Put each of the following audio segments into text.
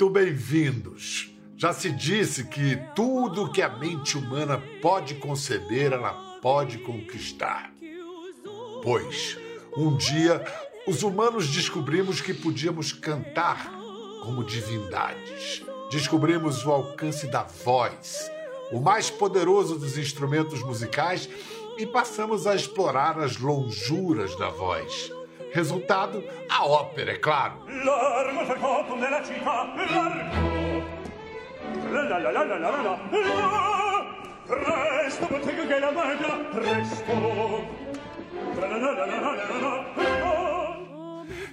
Muito bem-vindos! Já se disse que tudo que a mente humana pode conceber, ela pode conquistar. Pois, um dia, os humanos descobrimos que podíamos cantar como divindades. Descobrimos o alcance da voz, o mais poderoso dos instrumentos musicais, e passamos a explorar as lonjuras da voz. Resultado, a ópera, é claro.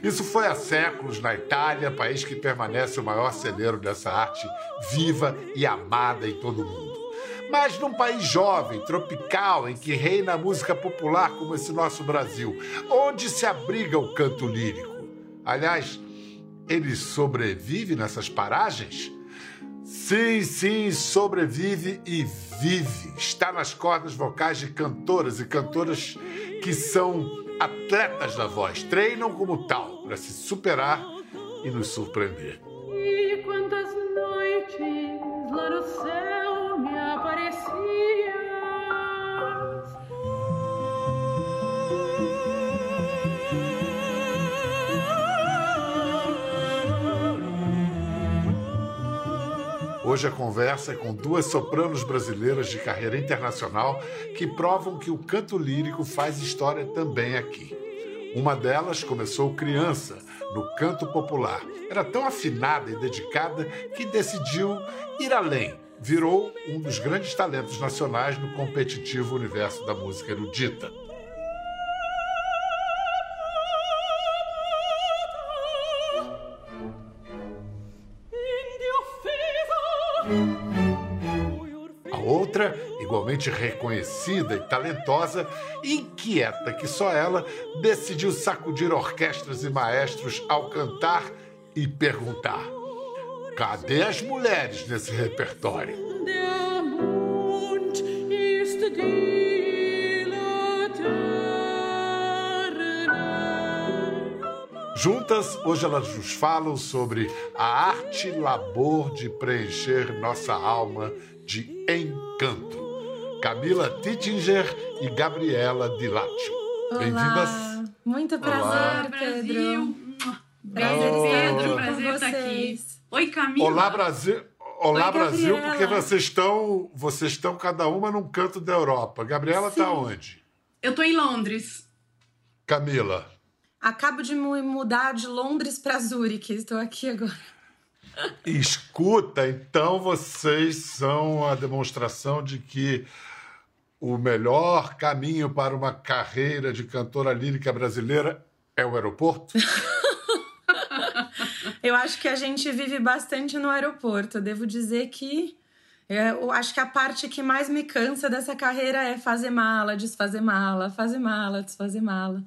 Isso foi há séculos na Itália, país que permanece o maior celeiro dessa arte viva e amada em todo o mundo. Mas num país jovem, tropical, em que reina a música popular como esse nosso Brasil, onde se abriga o canto lírico. Aliás, ele sobrevive nessas paragens? Sim, sim, sobrevive e vive. Está nas cordas vocais de cantoras e cantoras que são atletas da voz, treinam como tal para se superar e nos surpreender. E quantas noites lá no céu Hoje a conversa é com duas sopranos brasileiras de carreira internacional que provam que o canto lírico faz história também aqui. Uma delas começou criança, no canto popular. Era tão afinada e dedicada que decidiu ir além. Virou um dos grandes talentos nacionais no competitivo universo da música erudita. A outra, igualmente reconhecida e talentosa, inquieta que só ela, decidiu sacudir orquestras e maestros ao cantar e perguntar: cadê as mulheres nesse repertório? Juntas, hoje elas nos falam sobre a arte e labor de preencher nossa alma de encanto. Camila Tittinger e Gabriela Dilatio. Bem-vindas. Muito prazer, Olá. Pedro. Brasil. Prazer Pedro, prazer estar aqui. Oi, Camila. Olá, Brasil. Olá, Oi, Brasil, porque vocês estão, vocês estão cada uma num canto da Europa. Gabriela está onde? Eu tô em Londres. Camila. Acabo de mu- mudar de Londres para Zurique. Estou aqui agora. Escuta, então vocês são a demonstração de que o melhor caminho para uma carreira de cantora lírica brasileira é o aeroporto? Eu acho que a gente vive bastante no aeroporto. Devo dizer que é, eu acho que a parte que mais me cansa dessa carreira é fazer mala, desfazer mala, fazer mala, desfazer mala.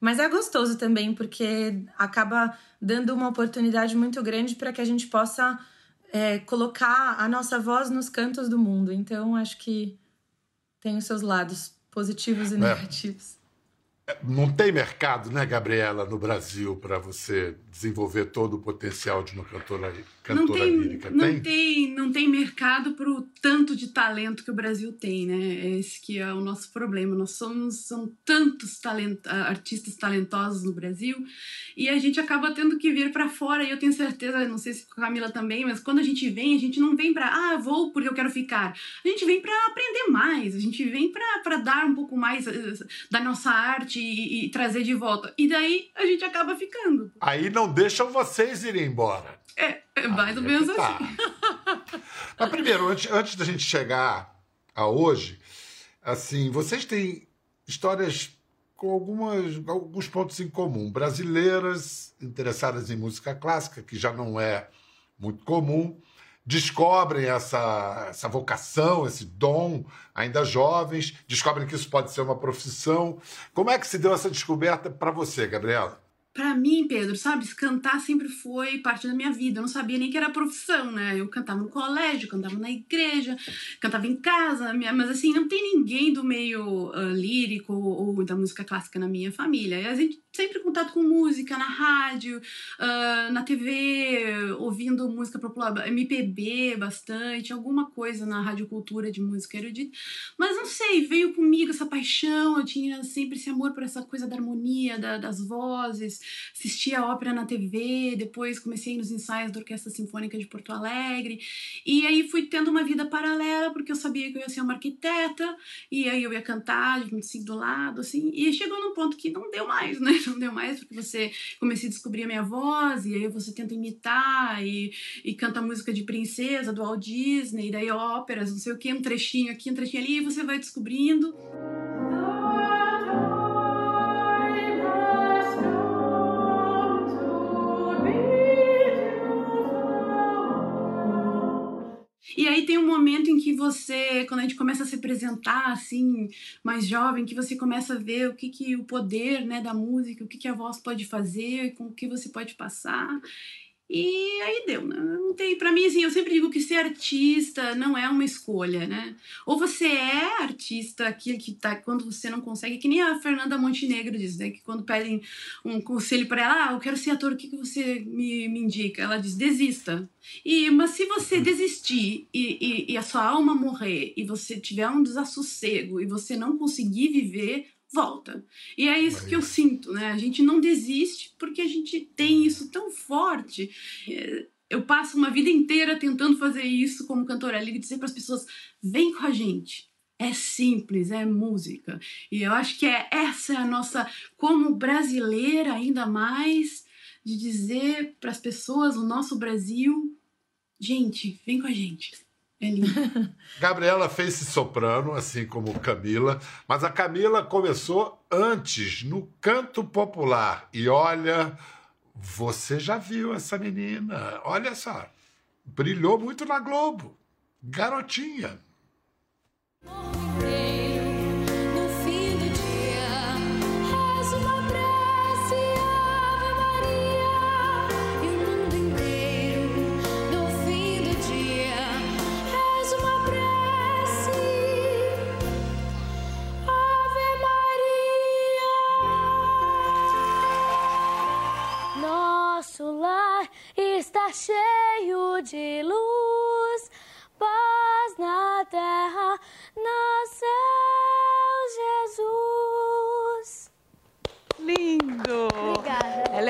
Mas é gostoso também, porque acaba dando uma oportunidade muito grande para que a gente possa é, colocar a nossa voz nos cantos do mundo. Então, acho que tem os seus lados positivos e É. negativos. Não tem mercado, né, Gabriela, no Brasil para você desenvolver todo o potencial de uma cantora, cantora não tem, lírica? não tem? tem, não tem mercado pro tanto de talento que o Brasil tem, né? Esse que é o nosso problema. Nós somos são tantos talent, ah, artistas talentosos no Brasil e a gente acaba tendo que vir para fora. E eu tenho certeza, não sei se com a Camila também, mas quando a gente vem, a gente não vem para ah, vou porque eu quero ficar. A gente vem para aprender mais. A gente vem para dar um pouco mais eh, da nossa arte e, e trazer de volta. E daí a gente acaba ficando. Aí não deixam vocês irem embora. É, é mais ou Aí é menos que tá. assim. Mas primeiro, antes, antes da gente chegar a hoje, assim, vocês têm histórias com algumas, alguns pontos em comum. Brasileiras interessadas em música clássica, que já não é muito comum, descobrem essa, essa vocação, esse dom, ainda jovens, descobrem que isso pode ser uma profissão. Como é que se deu essa descoberta para você, Gabriela? Para mim, Pedro, sabe, cantar sempre foi parte da minha vida. Eu não sabia nem que era profissão, né? Eu cantava no colégio, cantava na igreja, cantava em casa, mas assim, não tem ninguém do meio uh, lírico ou da música clássica na minha família. E a gente sempre contato com música na rádio, uh, na TV, ouvindo música popular, MPB bastante, alguma coisa na rádio cultura de música erudita. Mas não sei, veio comigo essa paixão, eu tinha sempre esse amor por essa coisa da harmonia, da, das vozes, assistia a ópera na TV, depois comecei nos ensaios da Orquestra Sinfônica de Porto Alegre, e aí fui tendo uma vida paralela, porque eu sabia que eu ia ser uma arquiteta, e aí eu ia cantar, 25 do lado, assim, e chegou num ponto que não deu mais, né? Não deu mais, porque você comecei a descobrir a minha voz, e aí você tenta imitar, e, e canta música de princesa, do Walt Disney, daí óperas, não sei o que, um trechinho aqui, um trechinho ali, e você vai descobrindo. E aí tem um momento em que você, quando a gente começa a se apresentar assim, mais jovem, que você começa a ver o que, que o poder né, da música, o que, que a voz pode fazer, com o que você pode passar. E aí deu, né? Não tem, para mim assim, eu sempre digo que ser artista não é uma escolha, né? Ou você é artista aqui que tá quando você não consegue, que nem a Fernanda Montenegro diz, né, que quando pedem um conselho para ela, ah, eu quero ser ator, o que que você me, me indica? Ela diz: "Desista". E mas se você desistir e, e, e a sua alma morrer e você tiver um desassossego e você não conseguir viver, volta. E é isso que eu sinto, né? A gente não desiste porque a gente tem isso tão forte. É, eu passo uma vida inteira tentando fazer isso como cantora livre, dizer para as pessoas: vem com a gente. É simples, é música. E eu acho que é essa é a nossa, como brasileira ainda mais, de dizer para as pessoas, o nosso Brasil, gente, vem com a gente. É. Gabriela fez esse soprano, assim como Camila, mas a Camila começou antes, no canto popular. E olha, você já viu essa menina. Olha só, brilhou muito na Globo. Garotinha. cheio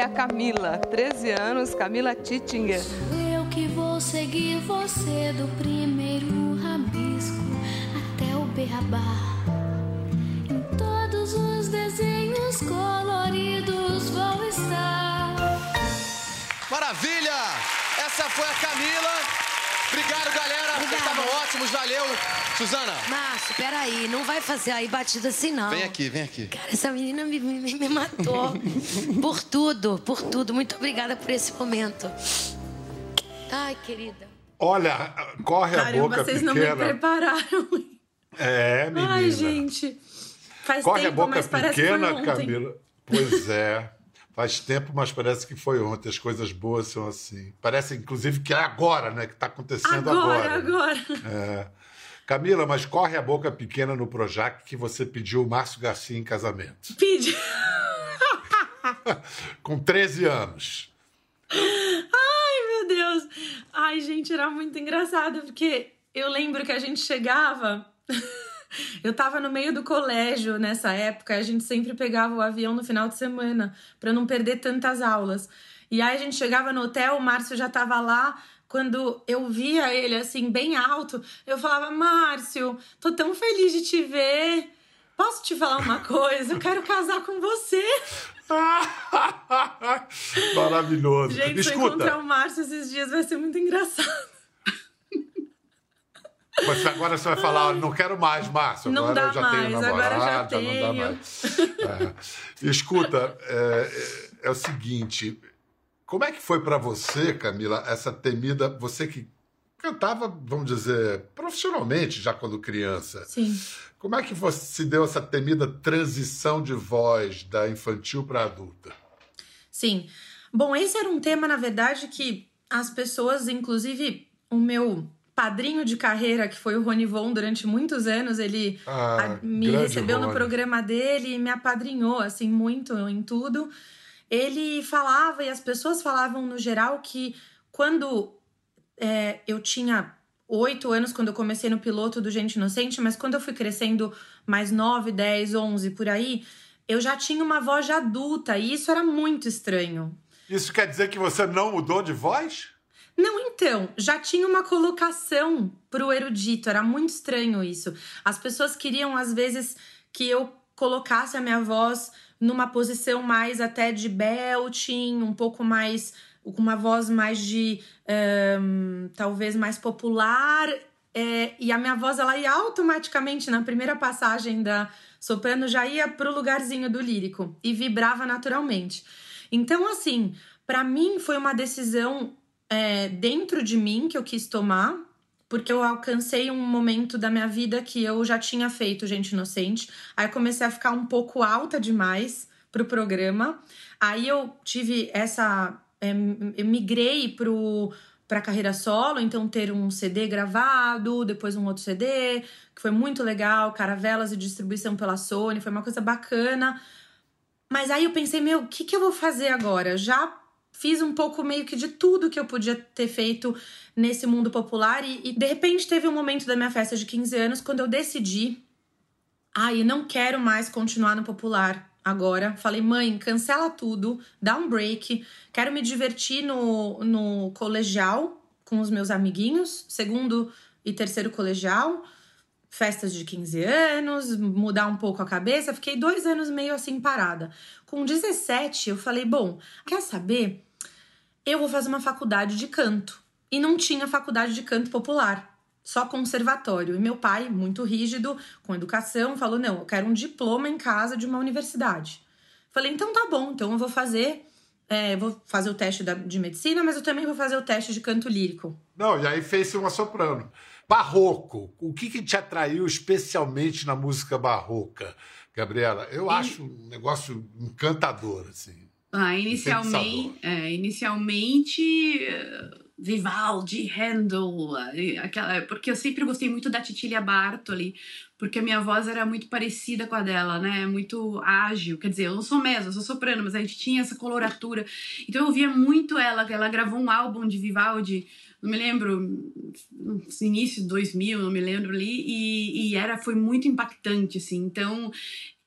a Camila, 13 anos, Camila Tittinger. Eu que vou seguir você do primeiro rabisco até o beabá. Em todos os desenhos coloridos vão estar. Maravilha! Essa foi a Camila. Obrigado, galera. Vocês estavam ótimos, valeu. Suzana, Márcio, peraí, não vai fazer aí batida assim, não. vem aqui, vem aqui. Cara, essa menina me, me, me matou. por tudo, por tudo. Muito obrigada por esse momento. Ai, querida. Olha, corre a boca vocês não me pequena. prepararam. É, menina. Ai, gente. Faz Corre tempo, a boca mas parece que pequena. Camila. Pois é. Faz tempo, mas parece que foi ontem. As coisas boas são assim. Parece, inclusive, que é agora, né? Que está acontecendo agora. Agora, né? agora. É. Camila, mas corre a boca pequena no Projac que você pediu o Márcio Garcia em casamento. Pede. Com 13 anos. Ai, meu Deus. Ai, gente, era muito engraçado, porque eu lembro que a gente chegava. Eu tava no meio do colégio nessa época, a gente sempre pegava o avião no final de semana para não perder tantas aulas. E aí a gente chegava no hotel, o Márcio já tava lá. Quando eu via ele assim, bem alto, eu falava: Márcio, tô tão feliz de te ver. Posso te falar uma coisa? Eu quero casar com você. Maravilhoso. Gente, se eu Escuta, encontrar o Márcio esses dias vai ser muito engraçado. você, agora você vai falar, não quero mais, Márcio. Não agora dá eu já tenho mais, agora já namorada, não dá tenho. mais. É. Escuta, é, é- é o seguinte, como é que foi pra você, Camila, essa temida, você que cantava, vamos dizer, profissionalmente já quando criança, Sim. como é que você se deu essa temida transição de voz da infantil para adulta? Sim. Bom, esse era um tema, na verdade, que as pessoas, inclusive o meu padrinho de carreira, que foi o Rony Von durante muitos anos, ele Ah, a- me recebeu no Rony. programa dele e me apadrinhou, assim, muito em tudo. Ele falava, e as pessoas falavam no geral, que quando é, eu tinha oito anos, quando eu comecei no piloto do Gente Inocente, mas quando eu fui crescendo mais nove, dez, onze, por aí, eu já tinha uma voz de adulta, e isso era muito estranho. Isso quer dizer que você não mudou de voz? Não, então, já tinha uma colocação pro erudito, era muito estranho isso. As pessoas queriam, às vezes, que eu colocasse a minha voz numa posição mais até de belting, um pouco mais. com uma voz mais de. ahn, talvez mais popular. é, e a minha voz, ela ia automaticamente, na primeira passagem da soprano, já ia pro lugarzinho do lírico e vibrava naturalmente. Então, assim, pra mim foi uma decisão é, dentro de mim que eu quis tomar, porque eu alcancei um momento da minha vida que eu já tinha feito Gente Inocente. Aí comecei a ficar um pouco alta demais pro programa. Aí eu tive essa. é, eu migrei pro. Pra carreira solo, então ter um CD gravado, depois um outro CD, que foi muito legal, caravelas e distribuição pela Sony, foi uma coisa bacana. Mas aí eu pensei, meu, o que, que eu vou fazer agora? Já fiz um pouco meio que de tudo que eu podia ter feito nesse mundo popular e, e, de repente teve um momento da minha festa de 15 anos quando eu decidi, ai, eu não quero mais continuar no popular agora. Falei, mãe, cancela tudo, dá um break, quero me divertir no, no colegial com os meus amiguinhos, segundo e terceiro colegial festas de 15 anos, mudar um pouco a cabeça. Fiquei dois anos meio assim parada. Com 17, eu falei: bom, quer saber? Eu vou fazer uma faculdade de canto. E não tinha faculdade de canto popular, só conservatório. E meu pai, muito rígido, com educação, falou: não, eu quero um diploma em casa de uma universidade. Falei: então tá bom, então eu vou fazer. É, vou fazer o teste da- de medicina, mas eu também vou fazer o teste de canto lírico. Não, e aí fez uma soprano. Barroco. O que, que te atraiu especialmente na música barroca, Gabriela? Eu acho um negócio encantador, assim. Ah, inicialmente, é, inicialmente Vivaldi, Handel, aquela, porque eu sempre gostei muito da Cecilia Bartoli, porque a minha voz era muito parecida com a dela, né? Muito ágil, quer dizer, eu não sou mesmo, eu sou soprano, mas a gente tinha essa coloratura. Então eu ouvia muito ela, ela gravou um álbum de Vivaldi, não me lembro, início de 2000, não me lembro ali, e, e era, foi muito impactante, assim. Então,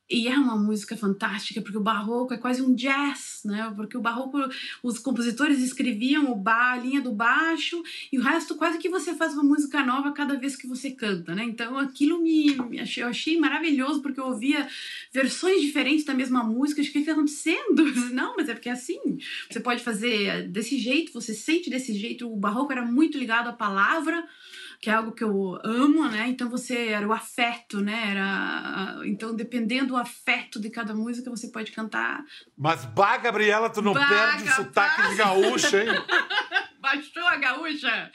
e é uma música fantástica, porque o barroco é quase um jazz, né? Porque o barroco, os compositores escreviam o ba, a linha do baixo, e o resto quase que você faz uma música nova cada vez que você canta, né? Então aquilo me, me achei, eu achei maravilhoso, porque eu ouvia versões diferentes da mesma música, de o que está acontecendo? Não, mas é porque é assim, você pode fazer desse jeito, você sente desse jeito. O barroco era muito ligado à palavra, que é algo que eu amo, né? Então você era o afeto, né? Era então dependendo do afeto de cada música você pode cantar. Mas, bah, Gabriela, tu não Bah, perde o sotaque de gaúcha, hein? Baixou a gaúcha.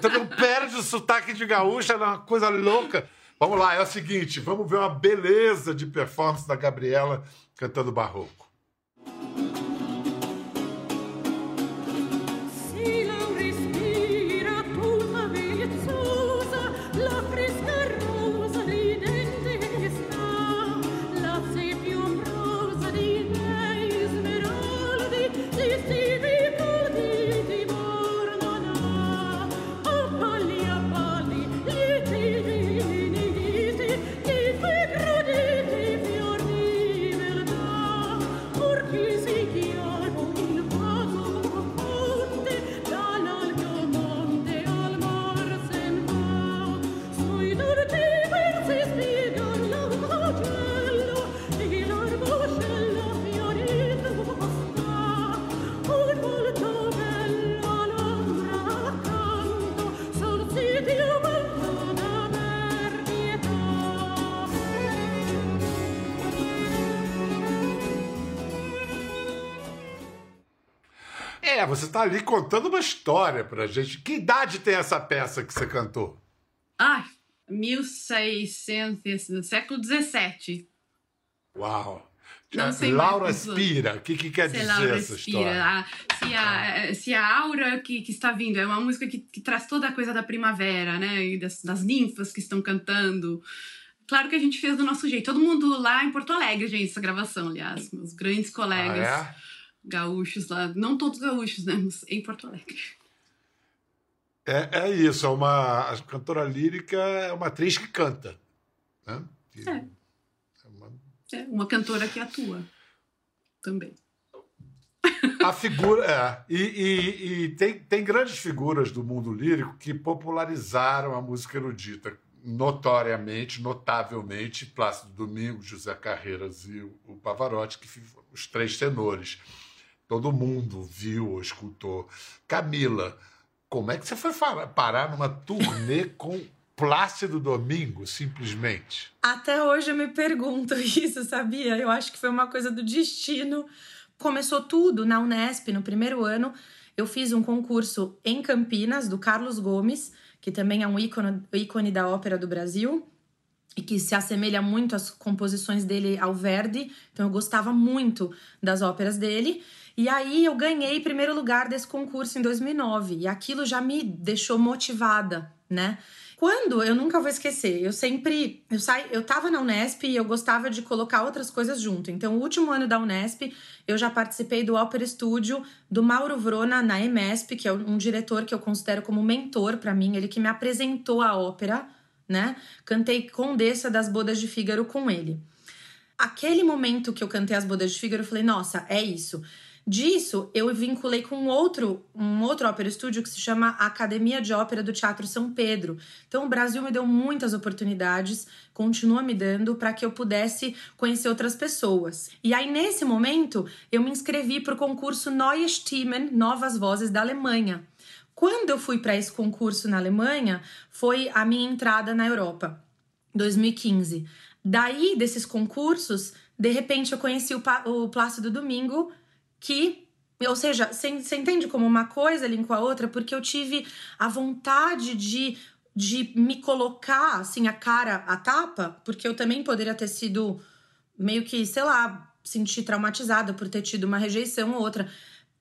Tu não perde o sotaque de gaúcha, é uma coisa louca. Vamos lá, é o seguinte, vamos ver uma beleza de performance da Gabriela cantando barroco. É, você tá ali contando uma história pra gente. Que idade tem essa peça que você cantou? Ai, 1600, no século 17. Uau! Não sei Laura. Spira, o que, que quer Sei dizer lá, essa respira. história? A- se, a, se a aura que, que está vindo é uma música que, que traz toda a coisa da primavera, né? E das, das ninfas que estão cantando. Claro que a gente fez do nosso jeito. Todo mundo lá em Porto Alegre, gente, essa gravação, aliás. Meus grandes colegas Ah, gaúchos lá. Não todos gaúchos, né? Mas em Porto Alegre. é? é? Isso, é uma a cantora lírica é uma atriz que canta. Né? Que- É. é uma- É, uma cantora que atua também. A figura. É, e e- e tem, tem grandes figuras do mundo lírico que popularizaram a música erudita, notoriamente, notavelmente, Plácido Domingos, José Carreiras e o, o Pavarotti, que os três tenores. Todo mundo viu ou escutou. Camila, como é que você foi parar numa turnê com Plácido Domingo, simplesmente? Até hoje eu me pergunto isso, sabia? Eu acho que foi uma coisa do destino. Começou tudo na Unesp, no primeiro ano. Eu fiz um concurso em Campinas, do Carlos Gomes, que também é um ícone, ícone da ópera do Brasil e que se assemelha muito às composições dele ao Verdi. Então eu gostava muito das óperas dele. E aí eu ganhei primeiro lugar desse concurso em 2009 e aquilo já me deixou motivada, né? Quando eu nunca vou esquecer, eu sempre eu saí, eu tava na Unesp e eu gostava de colocar outras coisas junto. Então, o último ano da Unesp, eu já participei do Opera Studio do Mauro Vrona na EMESP, que é um diretor que eu considero como mentor para mim, ele que me apresentou a ópera, né? Cantei Condessa das Bodas de Fígaro com ele. Aquele momento que eu cantei as Bodas de Fígaro, eu falei, nossa, é isso. Disso, eu vinculei com outro, um outro ópera estúdio que se chama Academia de Ópera do Teatro São Pedro. Então, o Brasil me deu muitas oportunidades, continua me dando, para que eu pudesse conhecer outras pessoas. E aí, nesse momento, eu me inscrevi para o concurso Neue Stimmen, Novas Vozes da Alemanha. Quando eu fui para esse concurso na Alemanha, foi a minha entrada na Europa, 2015. Daí, desses concursos, de repente eu conheci o, o Plácido Domingo, que, ou seja, você entende como uma coisa linka a outra? Porque eu tive a vontade de, de me colocar, assim, a cara a tapa, porque eu também poderia ter sido meio que, sei lá, sentir traumatizada por ter tido uma rejeição ou outra.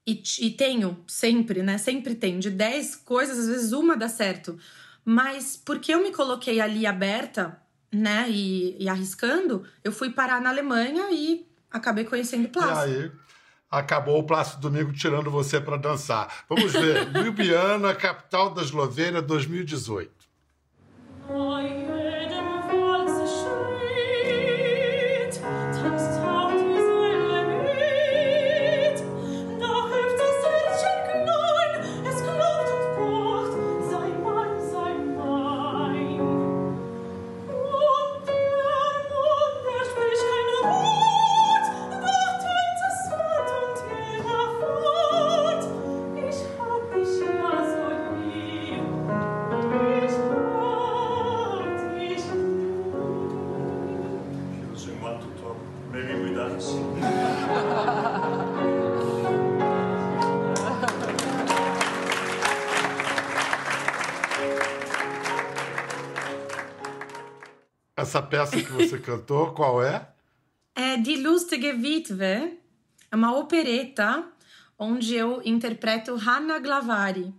E, e tenho, sempre, né? Sempre tem. De 10 coisas, às vezes uma dá certo. Mas porque eu me coloquei ali aberta, né? E, e arriscando, eu fui parar na Alemanha e acabei conhecendo E Plácido. aí acabou o Plácido Domingo tirando você para dançar. Vamos ver. Ljubljana, capital da Eslovênia, 2018. Essa peça que você cantou, qual é? É Die Lustige Witwe, é uma opereta onde eu interpreto Hanna Glavari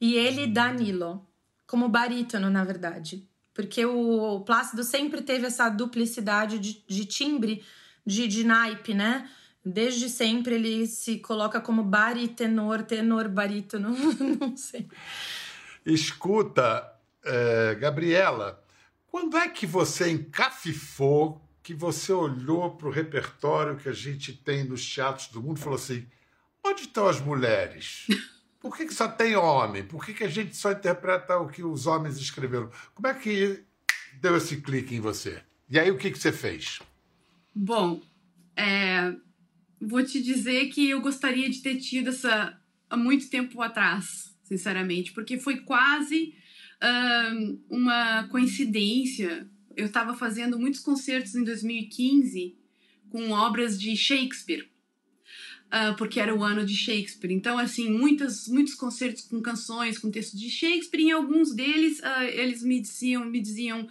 e ele Danilo, como barítono, na verdade. Porque o Plácido sempre teve essa duplicidade de, de timbre, de, de naipe, né? Desde sempre ele se coloca como baritenor, tenor, barítono, não sei. Escuta, é, Gabriela, quando é que você encafifou, que você olhou para o repertório que a gente tem nos teatros do mundo e falou assim: onde estão as mulheres? Por que, que só tem homem? Por que, que a gente só interpreta o que os homens escreveram? Como é que deu esse clique em você? E aí o que, que você fez? Bom, é, vou te dizer que eu gostaria de ter tido essa há muito tempo atrás, sinceramente, porque foi quase uma coincidência. Eu estava fazendo muitos concertos em 2015 com obras de Shakespeare. ah, porque era o ano de Shakespeare. Então, assim, muitas, muitos concertos com canções, com textos de Shakespeare, e em alguns deles ah, eles me diziam, me diziam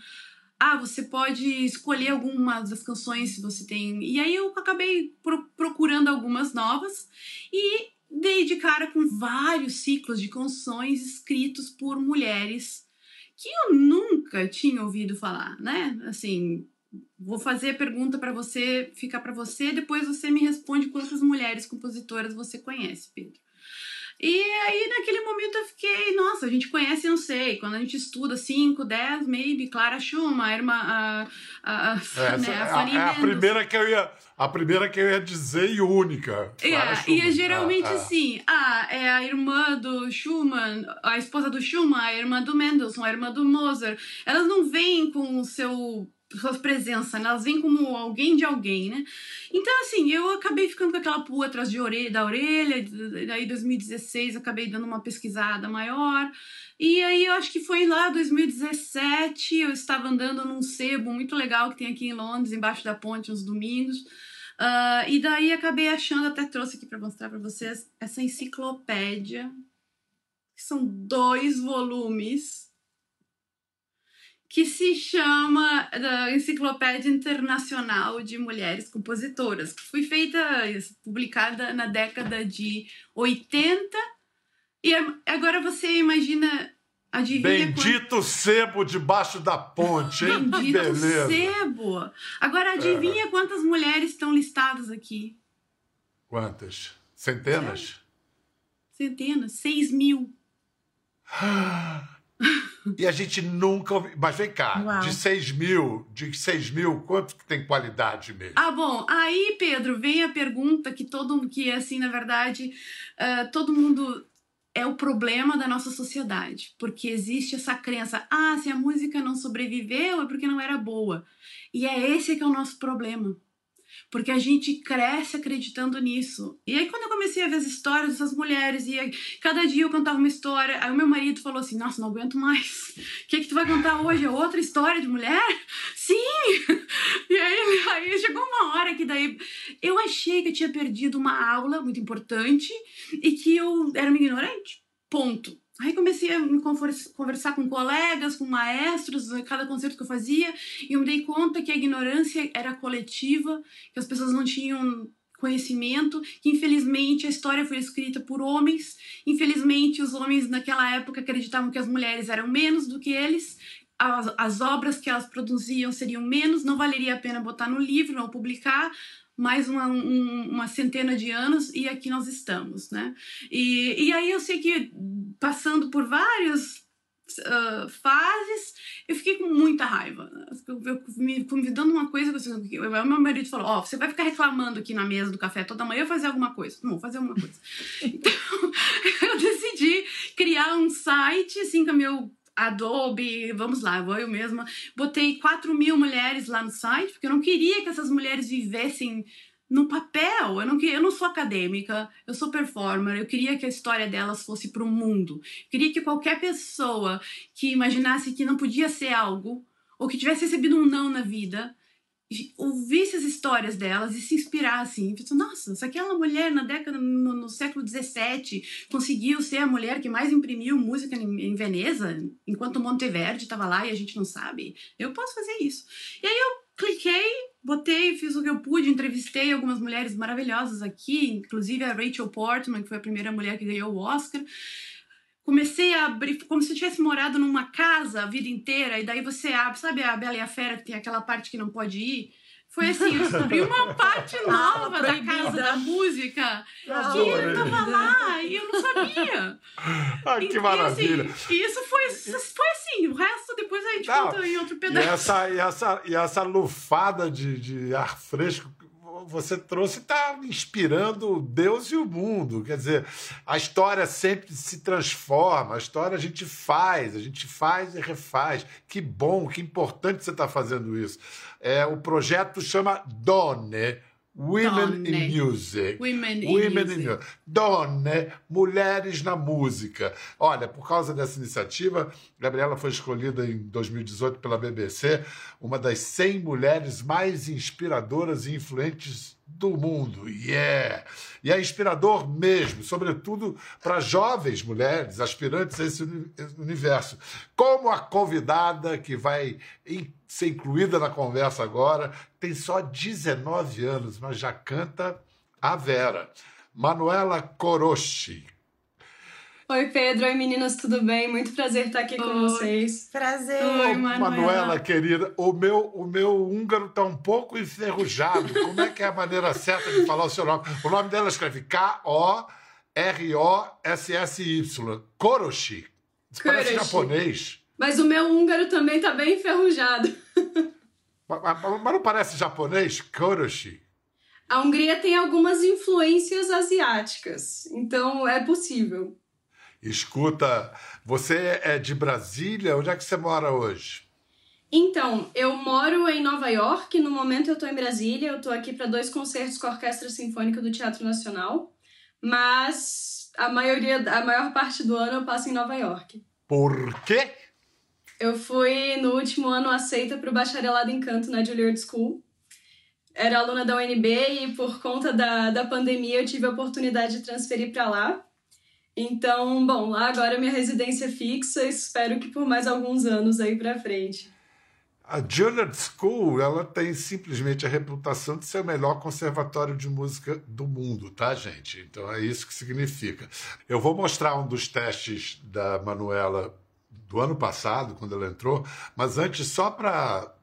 ah, você pode escolher algumas das canções se você tem. E aí eu acabei pro- procurando algumas novas e dei de cara com vários ciclos de canções escritos por mulheres que eu nunca tinha ouvido falar, né? Assim, vou fazer a pergunta para você, fica para você, depois você me responde quantas mulheres compositoras você conhece, Pedro. E aí, naquele momento, eu fiquei, nossa, a gente conhece, não sei, quando a gente estuda 5, 10, maybe, Clara Schumann, a irmã, a, a, a, Essa né, é, a a, Fanny é a Mendelssohn. primeira que eu ia, a primeira que eu ia dizer e única. É, Clara e é geralmente Ah, ah. assim, ah, é a irmã do Schumann, a esposa do Schumann, a irmã do Mendelssohn, a irmã do Mozart. Elas não vêm com o seu sua presença, né? elas vêm como alguém de alguém, né? Então, assim, eu acabei ficando com aquela pulga atrás de orelha, da orelha, daí 2016 acabei dando uma pesquisada maior, e aí eu acho que foi lá 2017, eu estava andando num sebo muito legal que tem aqui em Londres, embaixo da ponte, uns domingos, ah, e daí acabei achando, até trouxe aqui para mostrar para vocês, essa enciclopédia, que são dois volumes, que se chama da Enciclopédia Internacional de Mulheres Compositoras, que foi feita, publicada na década de 80. E agora você imagina, adivinha quanto- Bendito sebo debaixo da ponte, hein? Que Bendito beleza. sebo! Agora adivinha quantas mulheres estão listadas aqui? Quantas? Centenas? Centenas, seis mil. E a gente nunca ouviu. Mas vem cá, Uau. de 6 mil, de 6 mil, quanto que tem qualidade mesmo? Ah, bom, aí, Pedro, vem a pergunta que todo que assim, na verdade, ah, todo mundo é o problema da nossa sociedade, porque existe essa crença, ah, se a música não sobreviveu é porque não era boa. E é esse que é o nosso problema. Porque a gente cresce acreditando nisso. E aí, quando eu comecei a ver as histórias dessas mulheres, e aí, cada dia eu contava uma história, aí o meu marido falou assim: Nossa, não aguento mais. O que, que tu vai contar hoje? É outra história de mulher? Sim! E aí, aí chegou uma hora que daí eu achei que eu tinha perdido uma aula muito importante e que eu era uma ignorante. Ponto. Aí comecei a me conversar com colegas, com maestros, cada concerto que eu fazia, e eu me dei conta que a ignorância era coletiva, que as pessoas não tinham conhecimento, que infelizmente a história foi escrita por homens, infelizmente os homens naquela época acreditavam que as mulheres eram menos do que eles, as, as obras que elas produziam seriam menos, não valeria a pena botar no livro, não publicar, mais uma, um- uma centena de anos e aqui nós estamos, né? E, e aí eu sei que passando por várias ah, fases, eu fiquei com muita raiva. Eu, eu, me convidando uma coisa, que eu- eu- meu marido falou: Ó, você vai ficar reclamando aqui na mesa do café toda manhã, fazer alguma coisa. Não, fazer alguma coisa. então, eu decidi criar um site, assim, com o meu Adobe, vamos lá, vou eu mesma. Botei 4 mil mulheres lá no site, porque eu não queria que essas mulheres vivessem no papel. Eu não, eu não sou acadêmica, eu sou performer. Eu queria que a história delas fosse para o mundo. Eu queria que qualquer pessoa que imaginasse que não podia ser algo, ou que tivesse recebido um não na vida, ouvisse as histórias delas e se inspirasse. E pensou, nossa, se aquela mulher na década, no, no século XVII, conseguiu ser a mulher que mais imprimiu música em, em Veneza, enquanto Monteverdi estava lá e a gente não sabe, eu posso fazer isso. E aí eu cliquei, botei, fiz o que eu pude, entrevistei algumas mulheres maravilhosas aqui, inclusive a Rachel Portman, que foi a primeira mulher que ganhou o Oscar. Comecei a abrir, como se eu tivesse morado numa casa a vida inteira, e daí você abre, sabe a Bela e a Fera, que tem aquela parte que não pode ir? Foi assim, eu descobri uma parte nova da proibida. casa da música que eu tava lá e eu não sabia. Ah, E- que e, maravilha. assim, E isso foi, foi assim, o resto depois a gente Não, conta em outro E pedaço. essa, e essa, e essa lufada de, de ar fresco você trouxe está inspirando Deus e o mundo. Quer dizer, a história sempre se transforma, a história a gente faz, a gente faz e refaz. Que bom, que importante você está fazendo isso. É, o projeto chama Donne. Women Donne. in Music. Women in Women Music. in Music. Donne, Mulheres na Música. Olha, por causa dessa iniciativa, Gabriela foi escolhida em 2018 pela BBC uma das 100 mulheres mais inspiradoras e influentes do mundo. Yeah! E é inspirador mesmo, sobretudo para jovens mulheres aspirantes a esse uni- universo. Como a convidada que vai ser incluída na conversa agora tem só 19 anos, mas já canta a Vera. Manuela Corochi. Oi, Pedro. Oi, meninas, tudo bem? Muito prazer estar aqui com Oi. vocês. Prazer. Oi, Manuela, Manuela. querida, o meu, o meu húngaro está um pouco enferrujado. Como é que é a maneira certa de falar o seu nome? O nome dela escreve K-O-R-O-S-S-Y. Koroshi. Isso parece japonês. Mas o meu húngaro também tá bem enferrujado. Mas, mas- mas não parece japonês? Koroshi. A Hungria tem algumas influências asiáticas, então é possível. Escuta, você é de Brasília? Onde é que você mora hoje? Então, eu moro em Nova York, no momento eu tô em Brasília, eu tô aqui para dois concertos com a Orquestra Sinfônica do Teatro Nacional, mas a maioria, a maior parte do ano eu passo em Nova York. Por quê? Eu fui no último ano aceita para o bacharelado em canto na Juilliard School. Era aluna da UNB e por conta da, da pandemia eu tive a oportunidade de transferir para lá. Então, bom, lá agora é minha residência fixa, espero que por mais alguns anos aí para frente. A Juilliard School, ela tem simplesmente a reputação de ser o melhor conservatório de música do mundo, tá, gente? Então é isso que significa. Eu vou mostrar um dos testes da Manuela do ano passado, quando ela entrou, mas antes, só para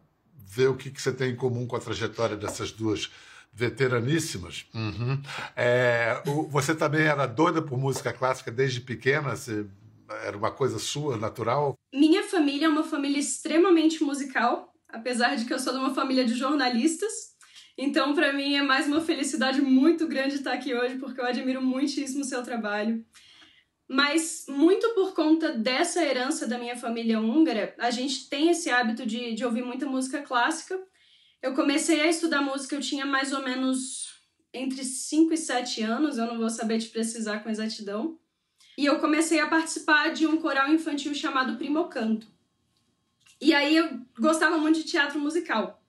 ver o que, que você tem em comum com a trajetória dessas duas veteraníssimas. Uhum. É, o- você também era doida por música clássica desde pequena? Você, era uma coisa sua, natural? Minha família é uma família extremamente musical, apesar de que eu sou de uma família de jornalistas. Então, para mim, é mais uma felicidade muito grande estar aqui hoje, porque eu admiro muitíssimo o seu trabalho. Mas, muito por conta dessa herança da minha família húngara, a gente tem esse hábito de, de ouvir muita música clássica. Eu comecei a estudar música, eu tinha mais ou menos entre 5 e 7 anos, eu não vou saber te precisar com exatidão. E eu comecei a participar de um coral infantil chamado Primocanto. E aí eu gostava muito de teatro musical.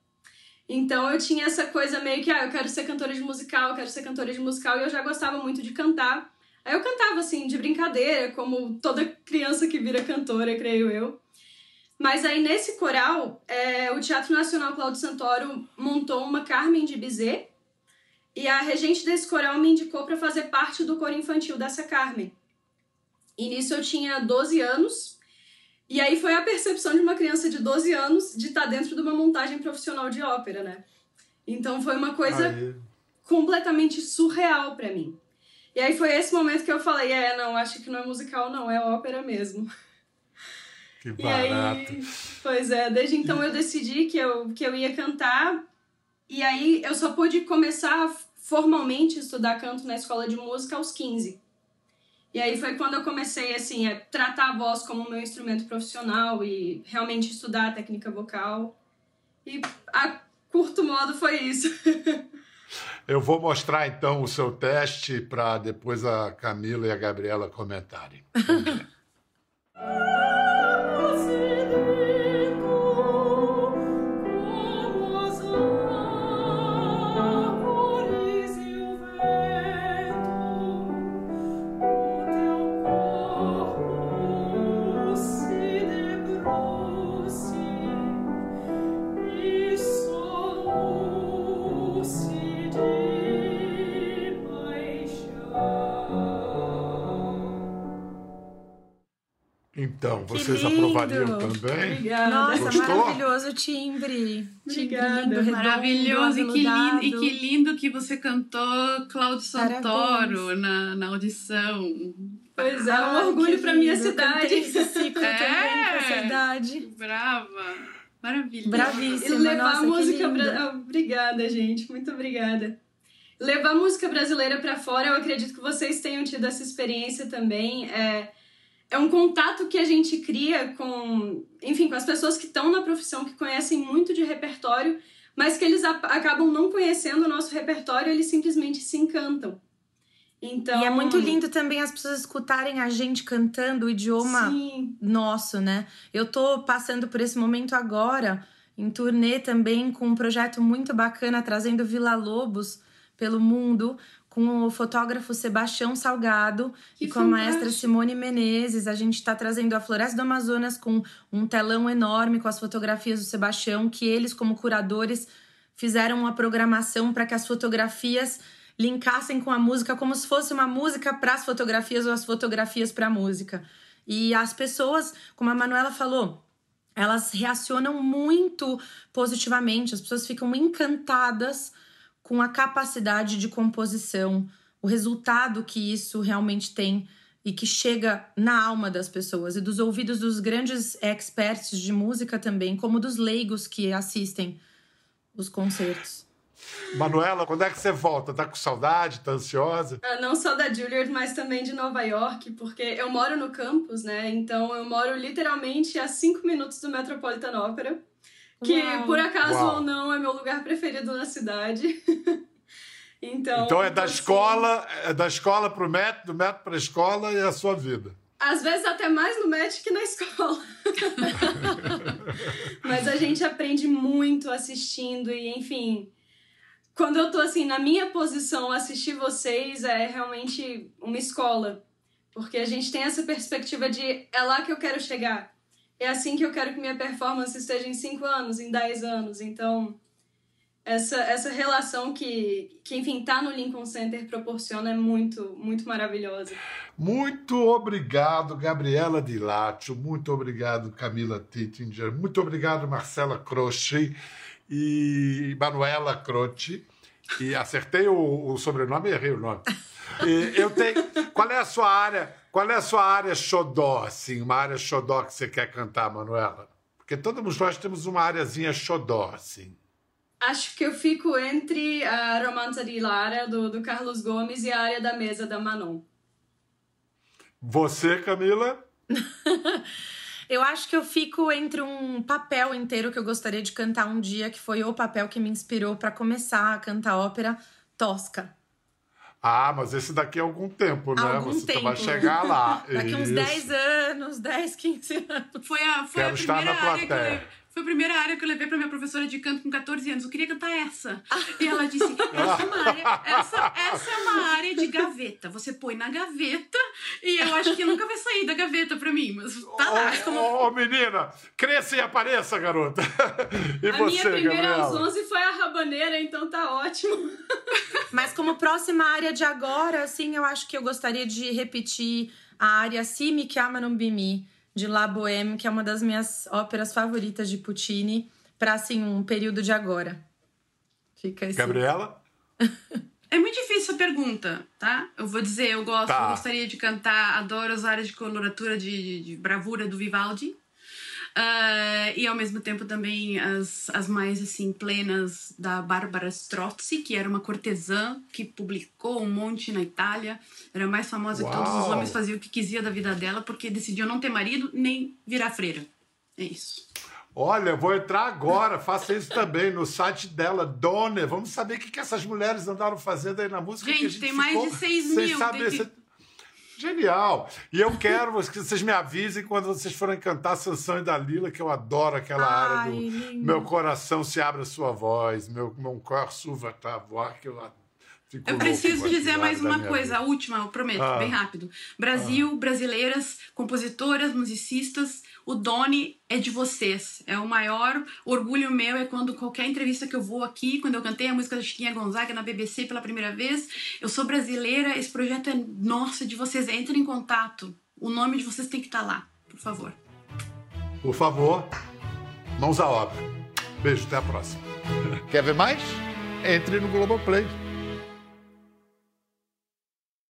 Então eu tinha essa coisa meio que, ah, eu quero ser cantora de musical, eu quero ser cantora de musical, e eu já gostava muito de cantar. Aí eu cantava assim, de brincadeira, como toda criança que vira cantora, creio eu. Mas aí nesse coral, é, o Teatro Nacional Cláudio Santoro montou uma Carmen de Bizet, e a regente desse coral me indicou para fazer parte do coro infantil dessa Carmen. E nisso eu tinha 12 anos. E aí foi a percepção de uma criança de 12 anos de estar dentro de uma montagem profissional de ópera, né? Então foi uma coisa completamente surreal para mim. E aí foi esse momento que eu falei, é, não, acho que não é musical não, é ópera mesmo. Que E barato. aí, pois é, desde então eu decidi que eu, que eu ia cantar. E aí eu só pude começar a formalmente estudar canto na escola de música aos 15. E aí foi quando eu comecei assim a tratar a voz como meu instrumento profissional e realmente estudar a técnica vocal. E a curto modo foi isso. Eu vou mostrar então o seu teste para depois a Camila e a Gabriela comentarem. Então, vocês lindo! aprovariam também? Obrigada. Nossa, Gostou? maravilhoso o timbre. Timbre Obrigada. lindo, redondo, Maravilhoso, e que, lindo, e que lindo que você cantou Cláudio Santoro na, na audição. Pois é, um Ai, orgulho pra minha lindo, cidade. esse ciclo É. também com essa idade. Brava! Maravilha. E Bravíssima, levar nossa, a música. lindo. Bra... Ah, Obrigada, gente. Muito obrigada. Levar a música brasileira pra fora, eu acredito que vocês tenham tido essa experiência também. É, é um contato que a gente cria com, enfim, com as pessoas que estão na profissão, que conhecem muito de repertório, mas que eles acabam não conhecendo o nosso repertório, eles simplesmente se encantam. Então, E é muito lindo também as pessoas escutarem a gente cantando o idioma Sim, nosso, né? Eu tô passando por esse momento agora, em turnê também, com um projeto muito bacana, trazendo Vila Lobos pelo mundo com o fotógrafo Sebastião Salgado Que e com a maestra fantástico. Simone Menezes. A gente está trazendo a Floresta do Amazonas com um telão enorme com as fotografias do Sebastião, que eles, como curadores, fizeram uma programação para que as fotografias linkassem com a música como se fosse uma música para as fotografias ou as fotografias para a música. E as pessoas, como a Manuela falou, elas reacionam muito positivamente, as pessoas ficam encantadas com a capacidade de composição, o resultado que isso realmente tem e que chega na alma das pessoas e dos ouvidos dos grandes experts de música também, como dos leigos que assistem os concertos. Manuela, quando é que você volta? Tá com saudade? Tá ansiosa? Ah, Não só da Juilliard, mas também de Nova York, porque eu moro no campus, né? Então eu moro literalmente a cinco minutos do Metropolitan Opera, que Uau. por acaso Uau. ou não é meu lugar preferido na cidade. então, Então é da assim, escola, é da escola pro método, do método pra escola e a sua vida. Às vezes até mais no match que na escola. Mas a gente aprende muito assistindo e, enfim, quando eu tô assim na minha posição, assistir vocês é realmente uma escola. Porque a gente tem essa perspectiva de é lá que eu quero chegar. É assim que eu quero que minha performance esteja em 5 anos, em 10 anos. Então, essa, essa relação que, que, enfim, tá no Lincoln Center proporciona é muito, muito maravilhosa. Muito obrigado, Gabriela Dilatio. Muito obrigado, Camila Tittinger. Muito obrigado, Marcela Croce e Manuela Croce. E acertei o, o sobrenome, errei o nome. E eu tenho. Qual é a sua área? Qual é a sua área xodó, assim? Uma área xodó que você quer cantar, Manuela? Porque todos nós temos uma areazinha xodó, assim. Acho que eu fico entre a Romanza di Lara, do, do Carlos Gomes, e a área da mesa da Manon. Você, Camila? Eu acho que eu fico entre um papel inteiro que eu gostaria de cantar um dia, que foi o papel que me inspirou para começar a cantar ópera, Tosca. Ah, mas esse daqui é algum tempo, né? Algum Você tempo. vai chegar lá. Daqui uns Isso. 10 anos, 10, 15 anos. Foi a, foi Quero a estar primeira na área que eu plateia. Foi a primeira área que eu levei pra minha professora de canto com 14 anos. Eu queria cantar essa. E ela disse: essa é uma área, essa, essa é uma área de gaveta. Você põe na gaveta e eu acho que nunca vai sair da gaveta pra mim. Mas tá lá. Ô, ô, ô, menina, cresça e apareça, garota. E a você, minha primeira Gabriela? aos 11 foi a Rabaneira, então tá ótimo. Mas como próxima área de agora, assim, eu acho que eu gostaria de repetir a área Si mi chiamano Bimi, de La Bohème, que é uma das minhas óperas favoritas de Puccini, para assim, um período de agora. Fica esse... Gabriela? É muito difícil a pergunta, tá? Eu vou dizer, eu gosto, Tá. eu gostaria de cantar, adoro as áreas de coloratura de, de- de bravura do Vivaldi. Ah, e ao mesmo tempo também as, as mais assim plenas da Bárbara Strozzi, que era uma cortesã que publicou um monte na Itália. Era mais famosa que todos os Uau! homens, fazia o que quisia da vida dela porque decidiu não ter marido nem virar freira. É isso. Olha, vou entrar agora, faça isso também no site dela, Donner. Vamos saber o que, que essas mulheres andaram fazendo aí na música. Gente, gente tem mais de 6 sem mil. saber Genial! E eu quero que vocês me avisem quando vocês forem cantar Sansão e Dalila, que eu adoro aquela área Ai, do lindo. Meu coração se abre a sua voz, meu, meu cor suva tá voar, que eu fico Eu preciso dizer mais uma coisa, vida. a última, eu prometo, Ah. bem rápido. Brasil, brasileiras, compositoras, musicistas, o Doni é de vocês. É o maior orgulho meu é quando qualquer entrevista que eu vou aqui, quando eu cantei a música da Chiquinha Gonzaga na BBC pela primeira vez, eu sou brasileira, esse projeto é nosso, é de vocês. Entrem em contato. O nome de vocês tem que estar lá, por favor. Por favor, mãos à obra. Beijo, até a próxima. Quer ver mais? Entre no Globoplay.